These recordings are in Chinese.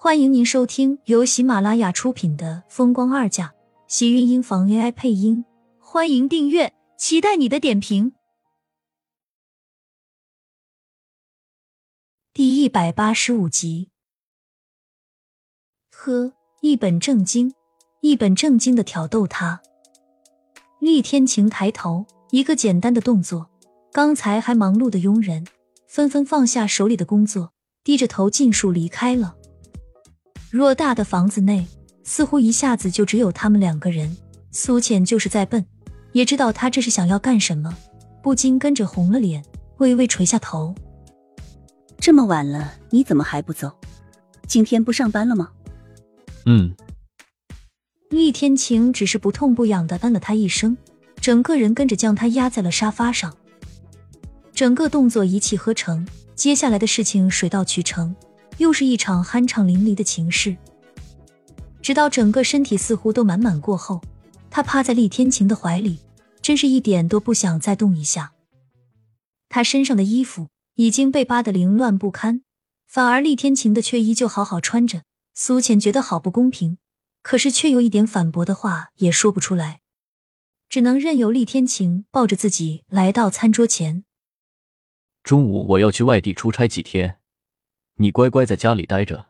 欢迎您收听由喜马拉雅出品的《风光二嫁》，喜运音房 AI 配音。欢迎订阅，期待你的点评。第一百八十五集。呵，一本正经，一本正经的挑逗他。厉天晴抬头，一个简单的动作，刚才还忙碌的佣人纷纷放下手里的工作，低着头尽数离开了。偌大的房子内，似乎一下子就只有他们两个人。苏浅就是在笨，也知道他这是想要干什么，不禁跟着红了脸，微微垂下头。这么晚了，你怎么还不走？今天不上班了吗？嗯。厉天晴只是不痛不痒的嗯了他一声，整个人跟着将他压在了沙发上。整个动作一气呵成，接下来的事情水到渠成。又是一场酣畅淋漓的情事，直到整个身体似乎都满满过后，他趴在厉天晴的怀里，真是一点都不想再动一下。他身上的衣服已经被扒得凌乱不堪，反而厉天晴的却依旧好好穿着。苏浅觉得好不公平，可是却有一点反驳的话也说不出来，只能任由厉天晴抱着自己来到餐桌前。中午我要去外地出差几天。你乖乖在家里待着，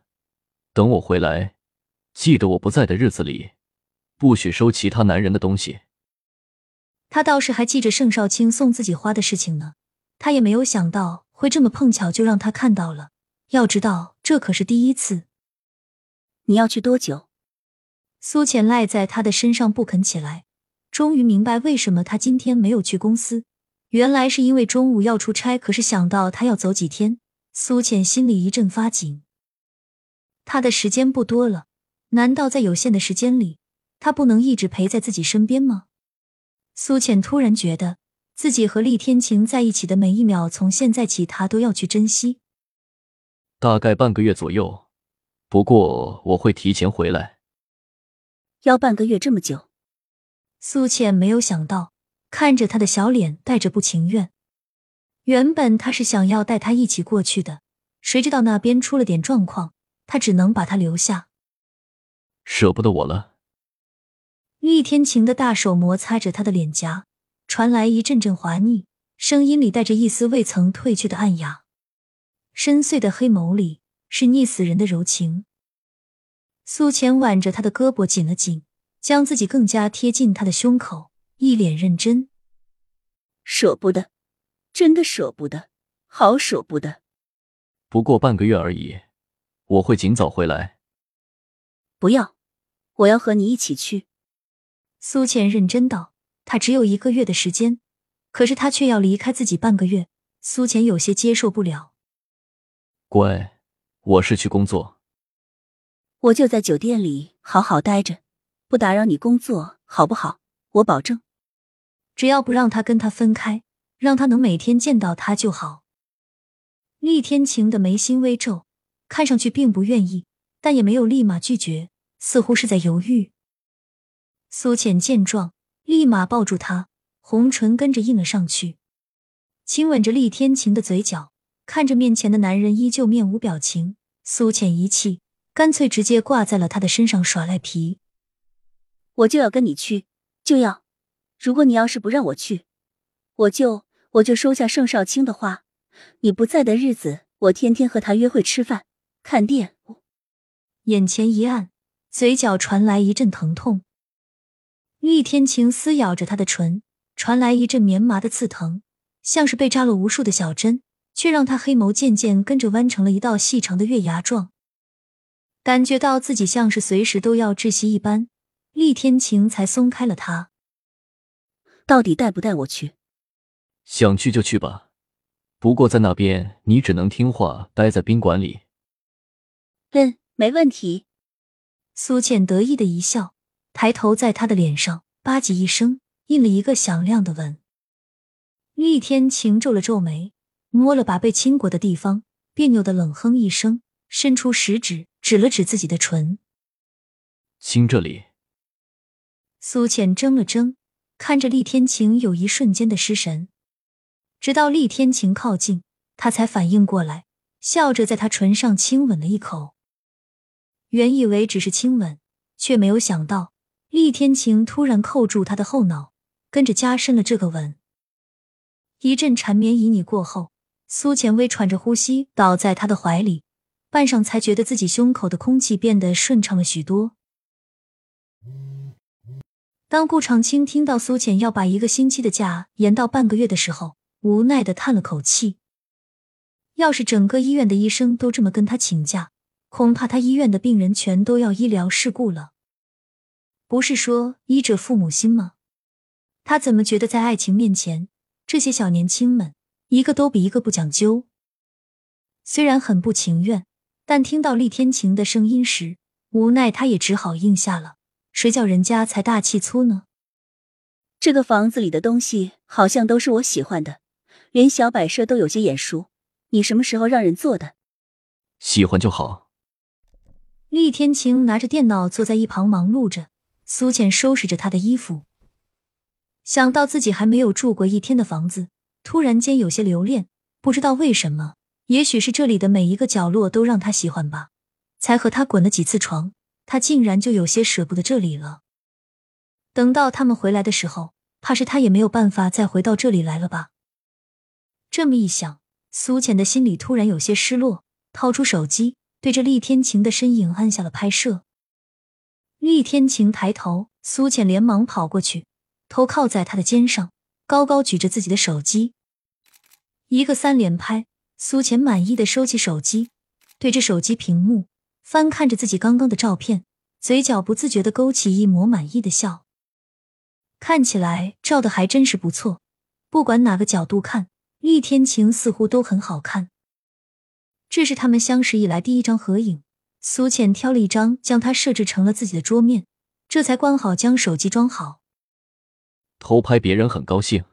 等我回来。记得我不在的日子里，不许收其他男人的东西。他倒是还记着盛少卿送自己花的事情呢。他也没有想到会这么碰巧就让他看到了。要知道，这可是第一次。你要去多久？苏浅赖在他的身上不肯起来，终于明白为什么他今天没有去公司。原来是因为中午要出差，可是想到他要走几天。苏浅心里一阵发紧，他的时间不多了，难道在有限的时间里，他不能一直陪在自己身边吗？苏浅突然觉得自己和厉天晴在一起的每一秒，从现在起，他都要去珍惜。大概半个月左右，不过我会提前回来。要半个月这么久？苏浅没有想到，看着他的小脸，带着不情愿。原本他是想要带他一起过去的，谁知道那边出了点状况，他只能把他留下。舍不得我了。厉天晴的大手摩擦着他的脸颊，传来一阵阵滑腻，声音里带着一丝未曾褪去的暗哑。深邃的黑眸里是溺死人的柔情。苏浅挽着他的胳膊紧了紧，将自己更加贴近他的胸口，一脸认真。舍不得。真的舍不得，好舍不得。不过半个月而已，我会尽早回来。不要，我要和你一起去。苏倩认真道：“他只有一个月的时间，可是他却要离开自己半个月。”苏浅有些接受不了。乖，我是去工作。我就在酒店里好好待着，不打扰你工作，好不好？我保证。只要不让他跟他分开。让他能每天见到他就好。厉天晴的眉心微皱，看上去并不愿意，但也没有立马拒绝，似乎是在犹豫。苏浅见状，立马抱住他，红唇跟着印了上去，亲吻着厉天晴的嘴角。看着面前的男人依旧面无表情，苏浅一气，干脆直接挂在了他的身上耍赖皮。我就要跟你去，就要。如果你要是不让我去，我就。我就收下盛少卿的话，你不在的日子，我天天和他约会、吃饭、看店。眼前一暗，嘴角传来一阵疼痛。厉天晴撕咬着他的唇，传来一阵绵麻的刺疼，像是被扎了无数的小针，却让他黑眸渐渐跟着弯成了一道细长的月牙状。感觉到自己像是随时都要窒息一般，厉天晴才松开了他。到底带不带我去？想去就去吧，不过在那边你只能听话，待在宾馆里。嗯，没问题。苏倩得意的一笑，抬头在他的脸上吧唧一声印了一个响亮的吻。厉天晴皱了皱眉，摸了把被亲过的地方，别扭的冷哼一声，伸出食指指了指自己的唇，亲这里。苏浅怔了怔，看着厉天晴，有一瞬间的失神。直到厉天晴靠近，他才反应过来，笑着在他唇上亲吻了一口。原以为只是亲吻，却没有想到厉天晴突然扣住他的后脑，跟着加深了这个吻。一阵缠绵旖旎过后，苏浅微喘着呼吸倒在他的怀里，半晌才觉得自己胸口的空气变得顺畅了许多。当顾长青听到苏浅要把一个星期的假延到半个月的时候，无奈的叹了口气。要是整个医院的医生都这么跟他请假，恐怕他医院的病人全都要医疗事故了。不是说医者父母心吗？他怎么觉得在爱情面前，这些小年轻们一个都比一个不讲究？虽然很不情愿，但听到厉天晴的声音时，无奈他也只好应下了。谁叫人家财大气粗呢？这个房子里的东西好像都是我喜欢的，连小摆设都有些眼熟。你什么时候让人做的？喜欢就好。厉天晴拿着电脑坐在一旁忙碌着，苏浅收拾着他的衣服。想到自己还没有住过一天的房子，突然间有些留恋。不知道为什么，也许是这里的每一个角落都让他喜欢吧，才和他滚了几次床。他竟然就有些舍不得这里了。等到他们回来的时候，怕是他也没有办法再回到这里来了吧？这么一想，苏浅的心里突然有些失落，掏出手机，对着厉天晴的身影按下了拍摄。厉天晴抬头，苏浅连忙跑过去，头靠在他的肩上，高高举着自己的手机，一个三连拍。苏浅满意的收起手机，对着手机屏幕。翻看着自己刚刚的照片，嘴角不自觉的勾起一抹满意的笑。看起来照的还真是不错，不管哪个角度看，厉天晴似乎都很好看。这是他们相识以来第一张合影，苏浅挑了一张，将它设置成了自己的桌面，这才关好，将手机装好。偷拍别人很高兴。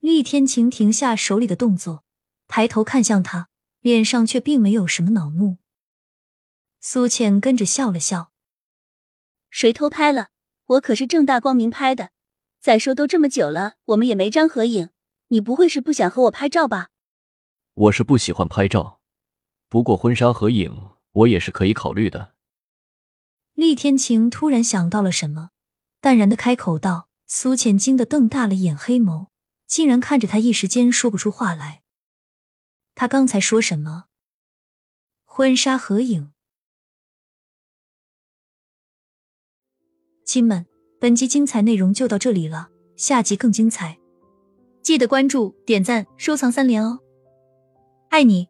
厉天晴停下手里的动作，抬头看向他，脸上却并没有什么恼怒。苏倩跟着笑了笑。谁偷拍了？我可是正大光明拍的。再说都这么久了，我们也没张合影，你不会是不想和我拍照吧？我是不喜欢拍照，不过婚纱合影我也是可以考虑的。厉天晴突然想到了什么，淡然的开口道。苏倩惊得瞪大了眼黑眸，竟然看着他，一时间说不出话来。他刚才说什么？婚纱合影？亲们，本集精彩内容就到这里了，下集更精彩，记得关注、点赞、收藏三连哦，爱你。